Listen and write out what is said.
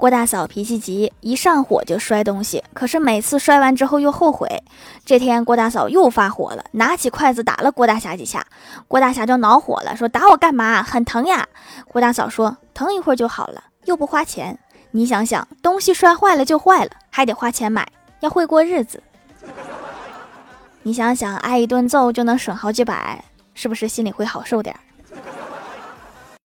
郭大嫂脾气急，一上火就摔东西，可是每次摔完之后又后悔。这天郭大嫂又发火了，拿起筷子打了郭大侠几下，郭大侠就恼火了，说打我干嘛？很疼呀！郭大嫂说疼一会儿就好了，又不花钱。你想想，东西摔坏了就坏了，还得花钱买，要会过日子。你想想，挨一顿揍就能省好几百，是不是心里会好受点？